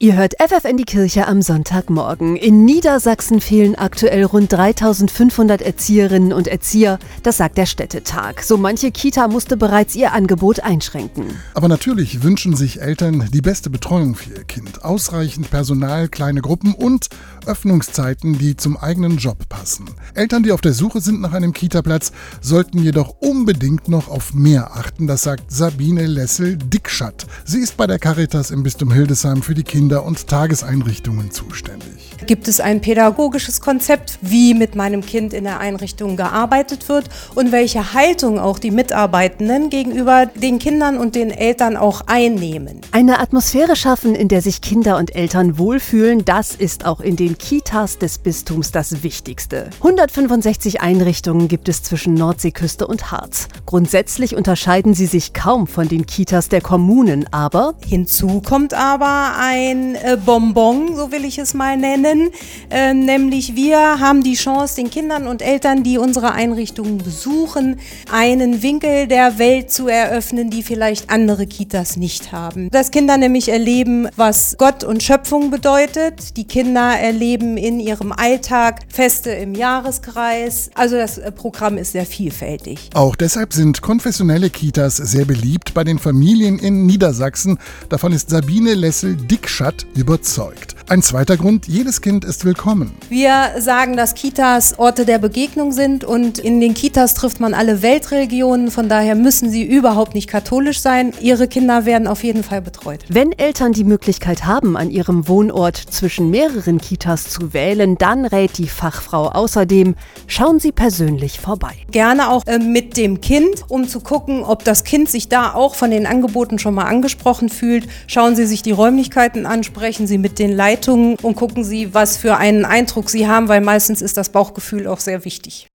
Ihr hört FF in die Kirche am Sonntagmorgen. In Niedersachsen fehlen aktuell rund 3500 Erzieherinnen und Erzieher. Das sagt der Städtetag. So manche Kita musste bereits ihr Angebot einschränken. Aber natürlich wünschen sich Eltern die beste Betreuung für ihr Kind. Ausreichend Personal, kleine Gruppen und Öffnungszeiten, die zum eigenen Job passen. Eltern, die auf der Suche sind nach einem Kitaplatz, sollten jedoch unbedingt noch auf mehr achten. Das sagt Sabine Lessel-Dickschatt. Sie ist bei der Caritas im Bistum Hildesheim für die Kinder Kinder- und Tageseinrichtungen zuständig. Gibt es ein pädagogisches Konzept, wie mit meinem Kind in der Einrichtung gearbeitet wird und welche Haltung auch die Mitarbeitenden gegenüber den Kindern und den Eltern auch einnehmen? Eine Atmosphäre schaffen, in der sich Kinder und Eltern wohlfühlen, das ist auch in den Kitas des Bistums das Wichtigste. 165 Einrichtungen gibt es zwischen Nordseeküste und Harz. Grundsätzlich unterscheiden sie sich kaum von den Kitas der Kommunen, aber hinzu kommt aber ein ein äh, Bonbon, so will ich es mal nennen. Äh, nämlich wir haben die Chance, den Kindern und Eltern, die unsere Einrichtungen besuchen, einen Winkel der Welt zu eröffnen, die vielleicht andere Kitas nicht haben. Dass Kinder nämlich erleben, was Gott und Schöpfung bedeutet. Die Kinder erleben in ihrem Alltag Feste im Jahreskreis. Also das äh, Programm ist sehr vielfältig. Auch deshalb sind konfessionelle Kitas sehr beliebt bei den Familien in Niedersachsen. Davon ist Sabine Lessel-Dickschat Stadt überzeugt. Ein zweiter Grund, jedes Kind ist willkommen. Wir sagen, dass Kitas Orte der Begegnung sind und in den Kitas trifft man alle Weltreligionen, von daher müssen sie überhaupt nicht katholisch sein. Ihre Kinder werden auf jeden Fall betreut. Wenn Eltern die Möglichkeit haben, an ihrem Wohnort zwischen mehreren Kitas zu wählen, dann rät die Fachfrau außerdem, schauen Sie persönlich vorbei. Gerne auch äh, mit dem Kind, um zu gucken, ob das Kind sich da auch von den Angeboten schon mal angesprochen fühlt. Schauen Sie sich die Räumlichkeiten an, sprechen Sie mit den Leitungen und gucken Sie, was für einen Eindruck Sie haben, weil meistens ist das Bauchgefühl auch sehr wichtig.